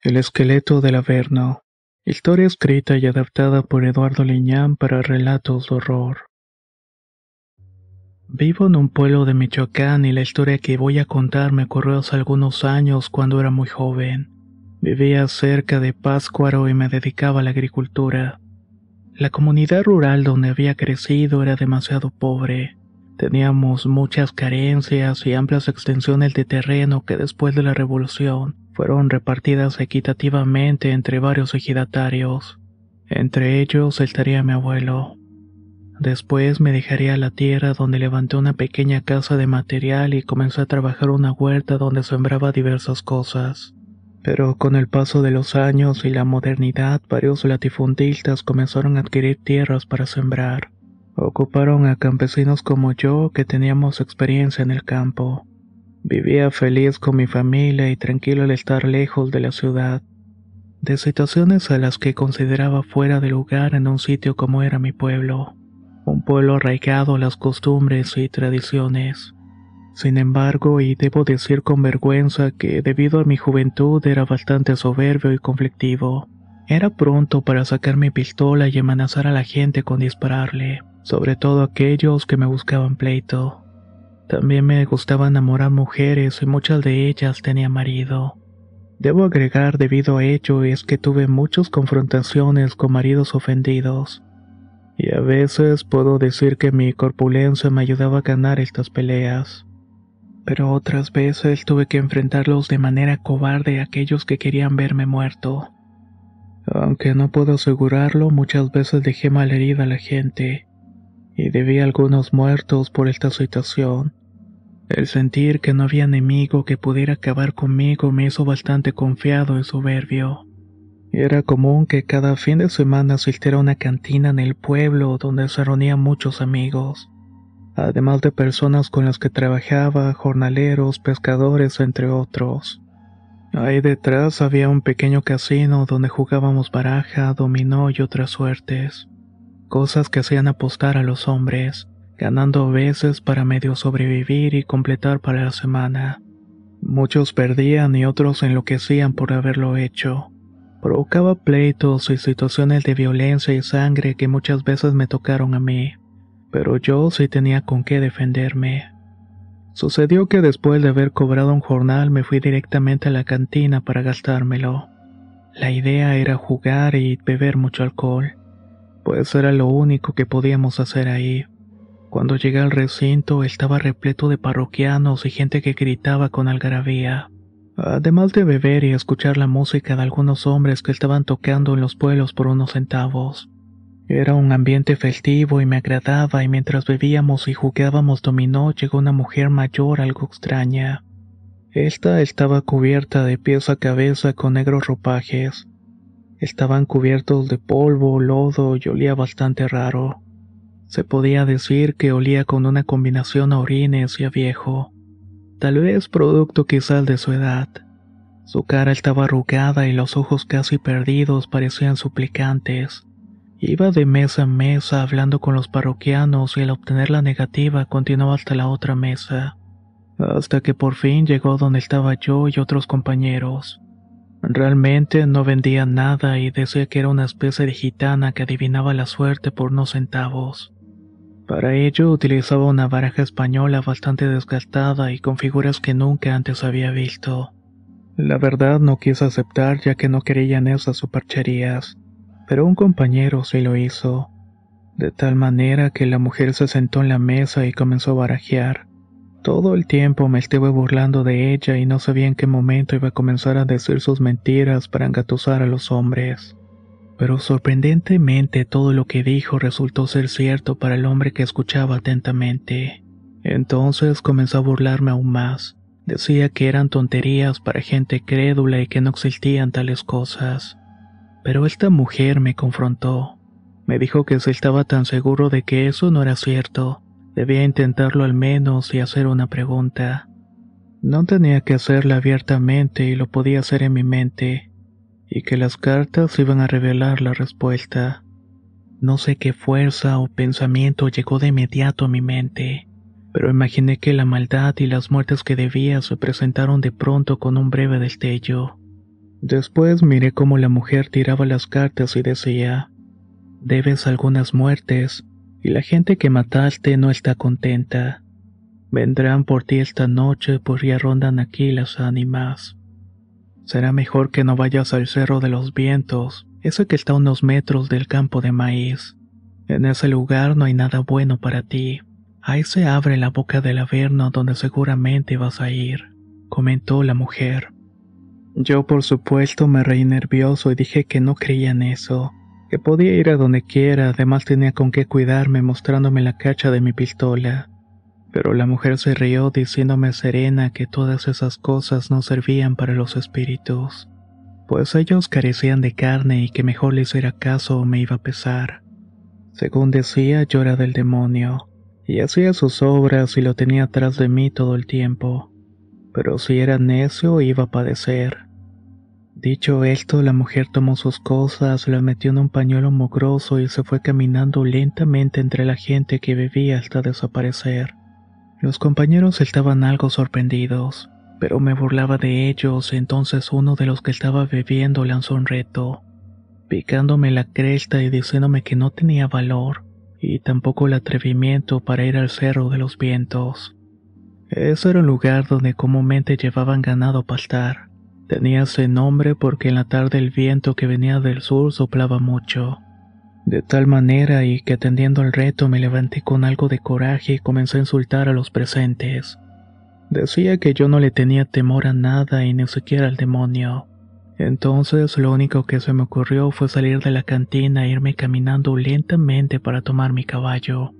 El esqueleto del Averno. Historia escrita y adaptada por Eduardo Liñán para relatos de horror. Vivo en un pueblo de Michoacán y la historia que voy a contar me ocurrió hace algunos años cuando era muy joven. Vivía cerca de Páscuaro y me dedicaba a la agricultura. La comunidad rural donde había crecido era demasiado pobre. Teníamos muchas carencias y amplias extensiones de terreno que después de la revolución fueron repartidas equitativamente entre varios ejidatarios. Entre ellos estaría mi abuelo. Después me dejaría la tierra donde levanté una pequeña casa de material y comencé a trabajar una huerta donde sembraba diversas cosas. Pero con el paso de los años y la modernidad, varios latifundistas comenzaron a adquirir tierras para sembrar. Ocuparon a campesinos como yo que teníamos experiencia en el campo. Vivía feliz con mi familia y tranquilo al estar lejos de la ciudad. De situaciones a las que consideraba fuera de lugar en un sitio como era mi pueblo. Un pueblo arraigado a las costumbres y tradiciones. Sin embargo, y debo decir con vergüenza que debido a mi juventud era bastante soberbio y conflictivo. Era pronto para sacar mi pistola y amenazar a la gente con dispararle, sobre todo aquellos que me buscaban pleito. También me gustaba enamorar mujeres y muchas de ellas tenía marido. Debo agregar debido a ello es que tuve muchas confrontaciones con maridos ofendidos. Y a veces puedo decir que mi corpulencia me ayudaba a ganar estas peleas pero otras veces tuve que enfrentarlos de manera cobarde a aquellos que querían verme muerto. Aunque no puedo asegurarlo, muchas veces dejé malherida a la gente, y debí algunos muertos por esta situación. El sentir que no había enemigo que pudiera acabar conmigo me hizo bastante confiado y soberbio. Era común que cada fin de semana asistiera a una cantina en el pueblo donde se reunían muchos amigos además de personas con las que trabajaba, jornaleros, pescadores, entre otros. Ahí detrás había un pequeño casino donde jugábamos baraja, dominó y otras suertes. Cosas que hacían apostar a los hombres, ganando veces para medio sobrevivir y completar para la semana. Muchos perdían y otros enloquecían por haberlo hecho. Provocaba pleitos y situaciones de violencia y sangre que muchas veces me tocaron a mí pero yo sí tenía con qué defenderme. Sucedió que después de haber cobrado un jornal me fui directamente a la cantina para gastármelo. La idea era jugar y beber mucho alcohol, pues era lo único que podíamos hacer ahí. Cuando llegué al recinto estaba repleto de parroquianos y gente que gritaba con algarabía. Además de beber y escuchar la música de algunos hombres que estaban tocando en los pueblos por unos centavos. Era un ambiente festivo y me agradaba y mientras bebíamos y jugábamos dominó llegó una mujer mayor algo extraña. Esta estaba cubierta de pies a cabeza con negros ropajes. Estaban cubiertos de polvo, lodo y olía bastante raro. Se podía decir que olía con una combinación a orines y a viejo. Tal vez producto quizás de su edad. Su cara estaba arrugada y los ojos casi perdidos parecían suplicantes. Iba de mesa en mesa hablando con los parroquianos y al obtener la negativa continuaba hasta la otra mesa, hasta que por fin llegó donde estaba yo y otros compañeros. Realmente no vendía nada y decía que era una especie de gitana que adivinaba la suerte por unos centavos. Para ello utilizaba una baraja española bastante desgastada y con figuras que nunca antes había visto. La verdad no quise aceptar ya que no creía en esas supercherías pero un compañero sí lo hizo, de tal manera que la mujer se sentó en la mesa y comenzó a barajear. Todo el tiempo me estuve burlando de ella y no sabía en qué momento iba a comenzar a decir sus mentiras para engatusar a los hombres. Pero sorprendentemente todo lo que dijo resultó ser cierto para el hombre que escuchaba atentamente. Entonces comenzó a burlarme aún más, Decía que eran tonterías para gente crédula y que no existían tales cosas. Pero esta mujer me confrontó. Me dijo que si estaba tan seguro de que eso no era cierto, debía intentarlo al menos y hacer una pregunta. No tenía que hacerla abiertamente y lo podía hacer en mi mente, y que las cartas iban a revelar la respuesta. No sé qué fuerza o pensamiento llegó de inmediato a mi mente pero imaginé que la maldad y las muertes que debía se presentaron de pronto con un breve destello. Después miré cómo la mujer tiraba las cartas y decía, debes algunas muertes, y la gente que mataste no está contenta. Vendrán por ti esta noche, pues ya rondan aquí las ánimas. Será mejor que no vayas al Cerro de los Vientos, ese que está a unos metros del campo de maíz. En ese lugar no hay nada bueno para ti. Ahí se abre la boca del averno donde seguramente vas a ir, comentó la mujer. Yo por supuesto me reí nervioso y dije que no creía en eso, que podía ir a donde quiera, además tenía con qué cuidarme mostrándome la cacha de mi pistola. Pero la mujer se rió diciéndome serena que todas esas cosas no servían para los espíritus, pues ellos carecían de carne y que mejor les hiciera caso o me iba a pesar. Según decía, yo era del demonio y hacía sus obras y lo tenía atrás de mí todo el tiempo. Pero si era necio iba a padecer. Dicho esto, la mujer tomó sus cosas, las metió en un pañuelo mugroso y se fue caminando lentamente entre la gente que vivía hasta desaparecer. Los compañeros estaban algo sorprendidos, pero me burlaba de ellos, entonces uno de los que estaba bebiendo lanzó un reto, picándome la cresta y diciéndome que no tenía valor y tampoco el atrevimiento para ir al Cerro de los Vientos. Ese era un lugar donde comúnmente llevaban ganado a pastar. Tenía ese nombre porque en la tarde el viento que venía del sur soplaba mucho. De tal manera y que atendiendo al reto me levanté con algo de coraje y comencé a insultar a los presentes. Decía que yo no le tenía temor a nada y ni siquiera al demonio. Entonces lo único que se me ocurrió fue salir de la cantina e irme caminando lentamente para tomar mi caballo.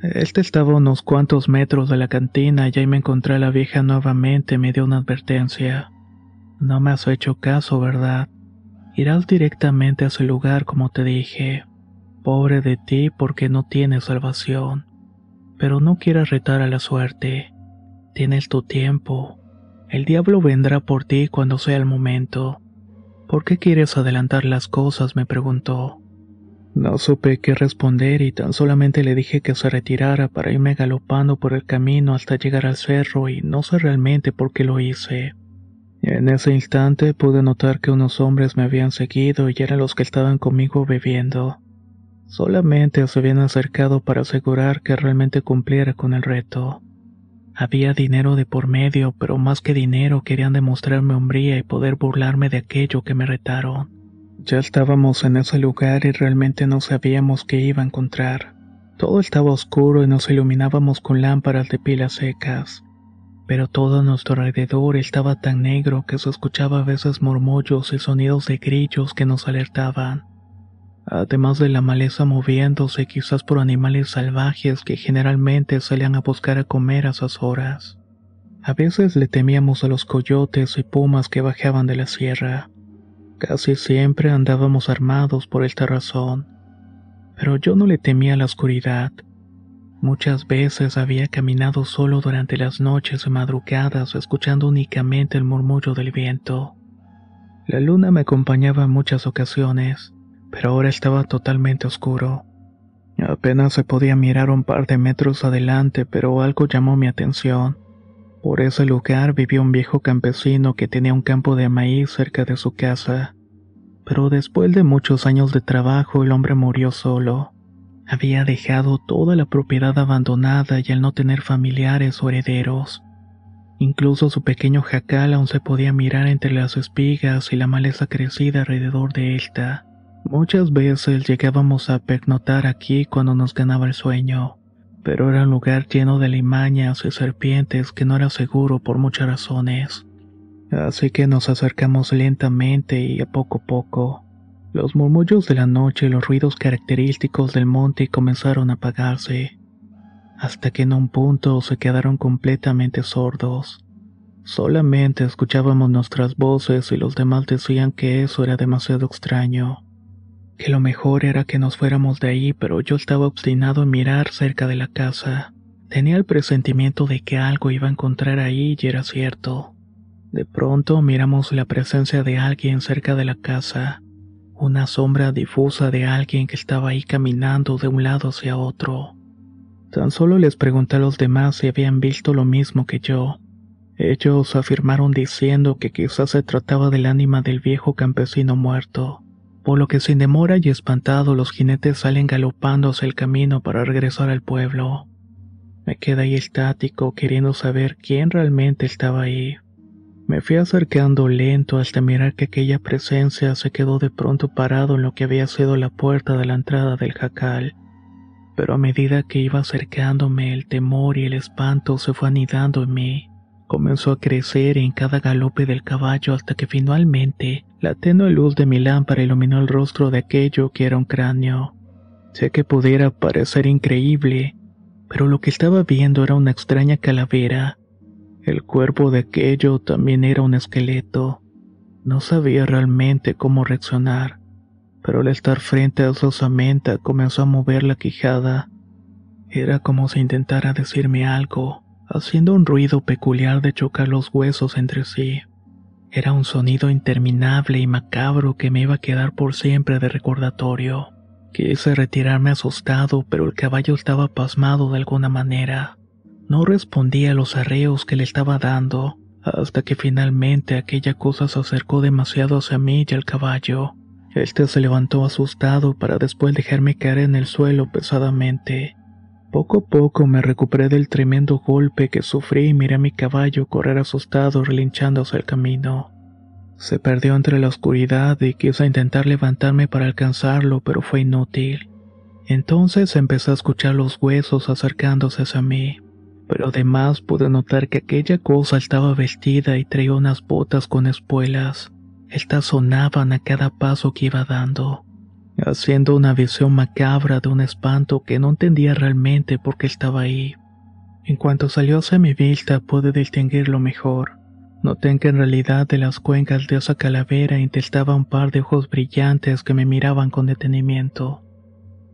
Este estaba a unos cuantos metros de la cantina y ahí me encontré a la vieja nuevamente me dio una advertencia. No me has hecho caso, ¿verdad? Irás directamente a ese lugar como te dije. Pobre de ti porque no tienes salvación. Pero no quieras retar a la suerte. Tienes tu tiempo. El diablo vendrá por ti cuando sea el momento. ¿Por qué quieres adelantar las cosas? me preguntó. No supe qué responder y tan solamente le dije que se retirara para irme galopando por el camino hasta llegar al cerro y no sé realmente por qué lo hice. En ese instante pude notar que unos hombres me habían seguido y eran los que estaban conmigo bebiendo. Solamente se habían acercado para asegurar que realmente cumpliera con el reto. Había dinero de por medio, pero más que dinero querían demostrarme hombría y poder burlarme de aquello que me retaron. Ya estábamos en ese lugar y realmente no sabíamos qué iba a encontrar. Todo estaba oscuro y nos iluminábamos con lámparas de pilas secas. Pero todo a nuestro alrededor estaba tan negro que se escuchaba a veces murmullos y sonidos de grillos que nos alertaban además de la maleza moviéndose quizás por animales salvajes que generalmente salían a buscar a comer a esas horas. A veces le temíamos a los coyotes y pumas que bajaban de la sierra. Casi siempre andábamos armados por esta razón. Pero yo no le temía la oscuridad. Muchas veces había caminado solo durante las noches madrugadas escuchando únicamente el murmullo del viento. La luna me acompañaba en muchas ocasiones pero ahora estaba totalmente oscuro. Apenas se podía mirar un par de metros adelante, pero algo llamó mi atención. Por ese lugar vivía un viejo campesino que tenía un campo de maíz cerca de su casa. Pero después de muchos años de trabajo el hombre murió solo. Había dejado toda la propiedad abandonada y al no tener familiares o herederos. Incluso su pequeño jacal aún se podía mirar entre las espigas y la maleza crecida alrededor de esta. Muchas veces llegábamos a pernoctar aquí cuando nos ganaba el sueño, pero era un lugar lleno de limañas y serpientes que no era seguro por muchas razones. Así que nos acercamos lentamente y a poco a poco. Los murmullos de la noche y los ruidos característicos del monte comenzaron a apagarse, hasta que en un punto se quedaron completamente sordos. Solamente escuchábamos nuestras voces y los demás decían que eso era demasiado extraño. Que lo mejor era que nos fuéramos de ahí, pero yo estaba obstinado en mirar cerca de la casa. Tenía el presentimiento de que algo iba a encontrar ahí y era cierto. De pronto miramos la presencia de alguien cerca de la casa, una sombra difusa de alguien que estaba ahí caminando de un lado hacia otro. Tan solo les pregunté a los demás si habían visto lo mismo que yo. Ellos afirmaron diciendo que quizás se trataba del ánima del viejo campesino muerto, por lo que sin demora y espantado los jinetes salen galopando hacia el camino para regresar al pueblo. Me quedé ahí estático queriendo saber quién realmente estaba ahí. Me fui acercando lento hasta mirar que aquella presencia se quedó de pronto parado en lo que había sido la puerta de la entrada del jacal. Pero a medida que iba acercándome, el temor y el espanto se fue anidando en mí. Comenzó a crecer en cada galope del caballo hasta que finalmente la tenue luz de mi lámpara iluminó el rostro de aquello que era un cráneo. Sé que pudiera parecer increíble, pero lo que estaba viendo era una extraña calavera, el cuerpo de aquello también era un esqueleto. No sabía realmente cómo reaccionar, pero al estar frente a su osamenta comenzó a mover la quijada. Era como si intentara decirme algo, haciendo un ruido peculiar de chocar los huesos entre sí. Era un sonido interminable y macabro que me iba a quedar por siempre de recordatorio. Quise retirarme asustado, pero el caballo estaba pasmado de alguna manera. No respondía a los arreos que le estaba dando, hasta que finalmente aquella cosa se acercó demasiado hacia mí y al caballo. Este se levantó asustado para después dejarme caer en el suelo pesadamente. Poco a poco me recuperé del tremendo golpe que sufrí y miré a mi caballo correr asustado relinchando hacia el camino. Se perdió entre la oscuridad y quise intentar levantarme para alcanzarlo, pero fue inútil. Entonces empecé a escuchar los huesos acercándose hacia mí pero además pude notar que aquella cosa estaba vestida y traía unas botas con espuelas. Estas sonaban a cada paso que iba dando, haciendo una visión macabra de un espanto que no entendía realmente por qué estaba ahí. En cuanto salió hacia mi vista pude distinguirlo mejor. Noté que en realidad de las cuencas de esa calavera intestaba un par de ojos brillantes que me miraban con detenimiento.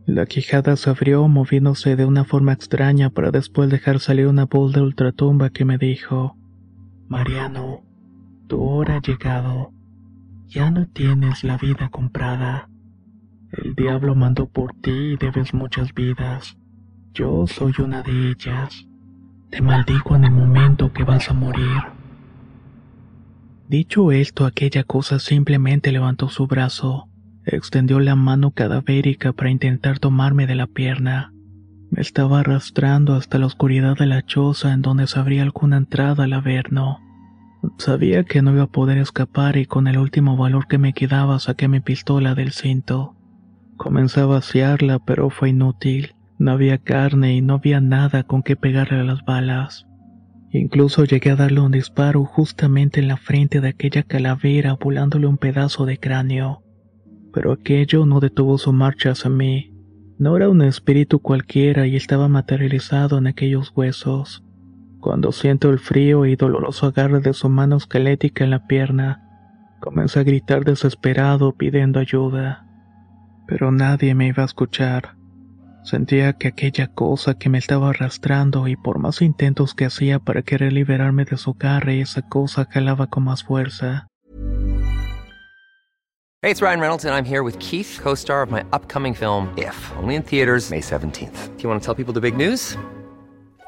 La quijada se abrió moviéndose de una forma extraña para después dejar salir una voz de ultratumba que me dijo, Mariano, tu hora ha llegado. Ya no tienes la vida comprada. El diablo mandó por ti y debes muchas vidas. Yo soy una de ellas. Te maldigo en el momento que vas a morir. Dicho esto, aquella cosa simplemente levantó su brazo Extendió la mano cadavérica para intentar tomarme de la pierna. Me estaba arrastrando hasta la oscuridad de la choza en donde se abría alguna entrada al averno. Sabía que no iba a poder escapar y con el último valor que me quedaba saqué mi pistola del cinto. Comencé a vaciarla, pero fue inútil. No había carne y no había nada con que pegarle a las balas. Incluso llegué a darle un disparo justamente en la frente de aquella calavera volándole un pedazo de cráneo pero aquello no detuvo su marcha hacia mí. No era un espíritu cualquiera y estaba materializado en aquellos huesos. Cuando siento el frío y doloroso agarre de su mano esquelética en la pierna, comencé a gritar desesperado pidiendo ayuda. Pero nadie me iba a escuchar. Sentía que aquella cosa que me estaba arrastrando y por más intentos que hacía para querer liberarme de su garra, esa cosa jalaba con más fuerza. Hey, it's Ryan Reynolds, and I'm here with Keith, co star of my upcoming film, If, only in theaters, May 17th. Do you want to tell people the big news?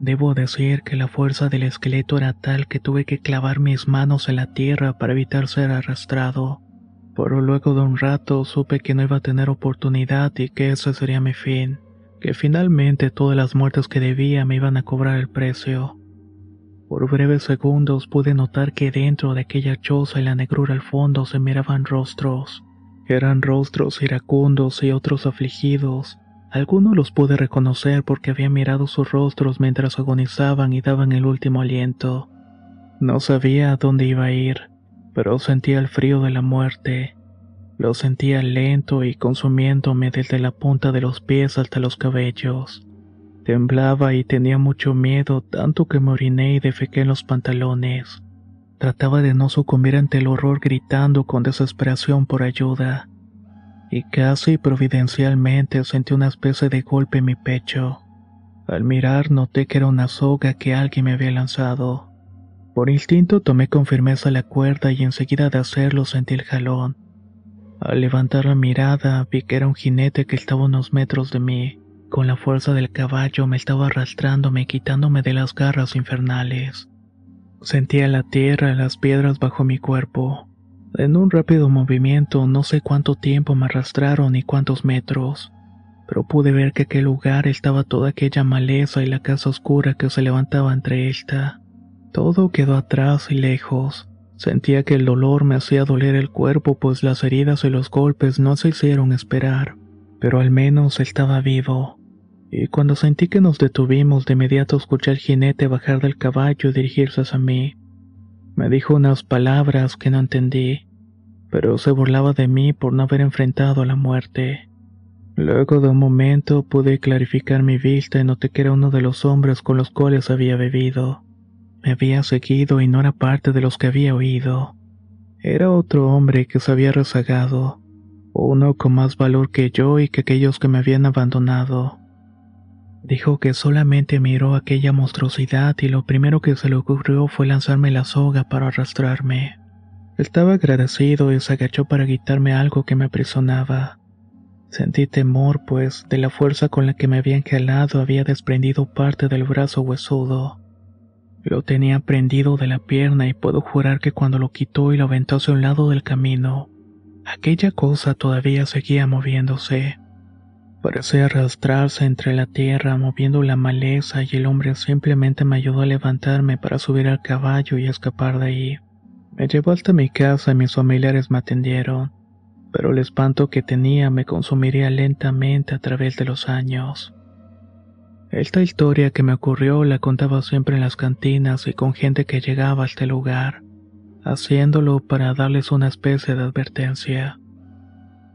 Debo decir que la fuerza del esqueleto era tal que tuve que clavar mis manos en la tierra para evitar ser arrastrado. Pero luego de un rato supe que no iba a tener oportunidad y que ese sería mi fin, que finalmente todas las muertes que debía me iban a cobrar el precio. Por breves segundos pude notar que dentro de aquella choza y la negrura al fondo se miraban rostros. Eran rostros iracundos y otros afligidos. Algunos los pude reconocer porque había mirado sus rostros mientras agonizaban y daban el último aliento. No sabía a dónde iba a ir, pero sentía el frío de la muerte. Lo sentía lento y consumiéndome desde la punta de los pies hasta los cabellos. Temblaba y tenía mucho miedo, tanto que me oriné y defequé en los pantalones. Trataba de no sucumbir ante el horror gritando con desesperación por ayuda. Y casi providencialmente sentí una especie de golpe en mi pecho. Al mirar noté que era una soga que alguien me había lanzado. Por instinto tomé con firmeza la cuerda y enseguida de hacerlo sentí el jalón. Al levantar la mirada vi que era un jinete que estaba unos metros de mí. Con la fuerza del caballo me estaba arrastrándome quitándome de las garras infernales. Sentía la tierra las piedras bajo mi cuerpo. En un rápido movimiento no sé cuánto tiempo me arrastraron ni cuántos metros, pero pude ver que aquel lugar estaba toda aquella maleza y la casa oscura que se levantaba entre esta. Todo quedó atrás y lejos. Sentía que el dolor me hacía doler el cuerpo pues las heridas y los golpes no se hicieron esperar, pero al menos estaba vivo y cuando sentí que nos detuvimos de inmediato escuché al jinete bajar del caballo y dirigirse hacia mí. Me dijo unas palabras que no entendí, pero se burlaba de mí por no haber enfrentado a la muerte. Luego de un momento pude clarificar mi vista y noté que era uno de los hombres con los cuales había bebido. Me había seguido y no era parte de los que había oído. Era otro hombre que se había rezagado, uno con más valor que yo y que aquellos que me habían abandonado. Dijo que solamente miró aquella monstruosidad y lo primero que se le ocurrió fue lanzarme la soga para arrastrarme. Estaba agradecido y se agachó para quitarme algo que me aprisionaba. Sentí temor, pues de la fuerza con la que me habían jalado había desprendido parte del brazo huesudo. Lo tenía prendido de la pierna y puedo jurar que cuando lo quitó y lo aventó hacia un lado del camino, aquella cosa todavía seguía moviéndose. Parecía arrastrarse entre la tierra moviendo la maleza y el hombre simplemente me ayudó a levantarme para subir al caballo y escapar de ahí. Me llevó hasta mi casa y mis familiares me atendieron, pero el espanto que tenía me consumiría lentamente a través de los años. Esta historia que me ocurrió la contaba siempre en las cantinas y con gente que llegaba a este lugar, haciéndolo para darles una especie de advertencia.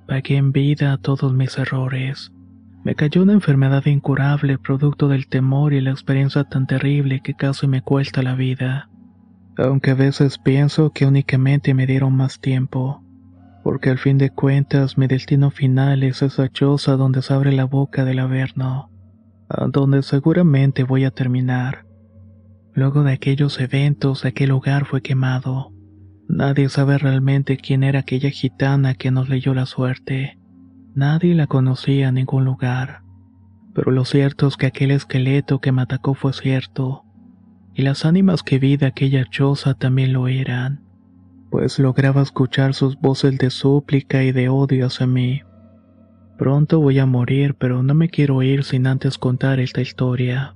Pagué en vida todos mis errores. Me cayó una enfermedad incurable producto del temor y la experiencia tan terrible que casi me cuesta la vida. Aunque a veces pienso que únicamente me dieron más tiempo, porque al fin de cuentas mi destino final es esa choza donde se abre la boca del Averno, a donde seguramente voy a terminar. Luego de aquellos eventos, aquel lugar fue quemado. Nadie sabe realmente quién era aquella gitana que nos leyó la suerte. Nadie la conocía en ningún lugar. Pero lo cierto es que aquel esqueleto que me atacó fue cierto. Y las ánimas que vi de aquella choza también lo eran. Pues lograba escuchar sus voces de súplica y de odio hacia mí. Pronto voy a morir, pero no me quiero ir sin antes contar esta historia.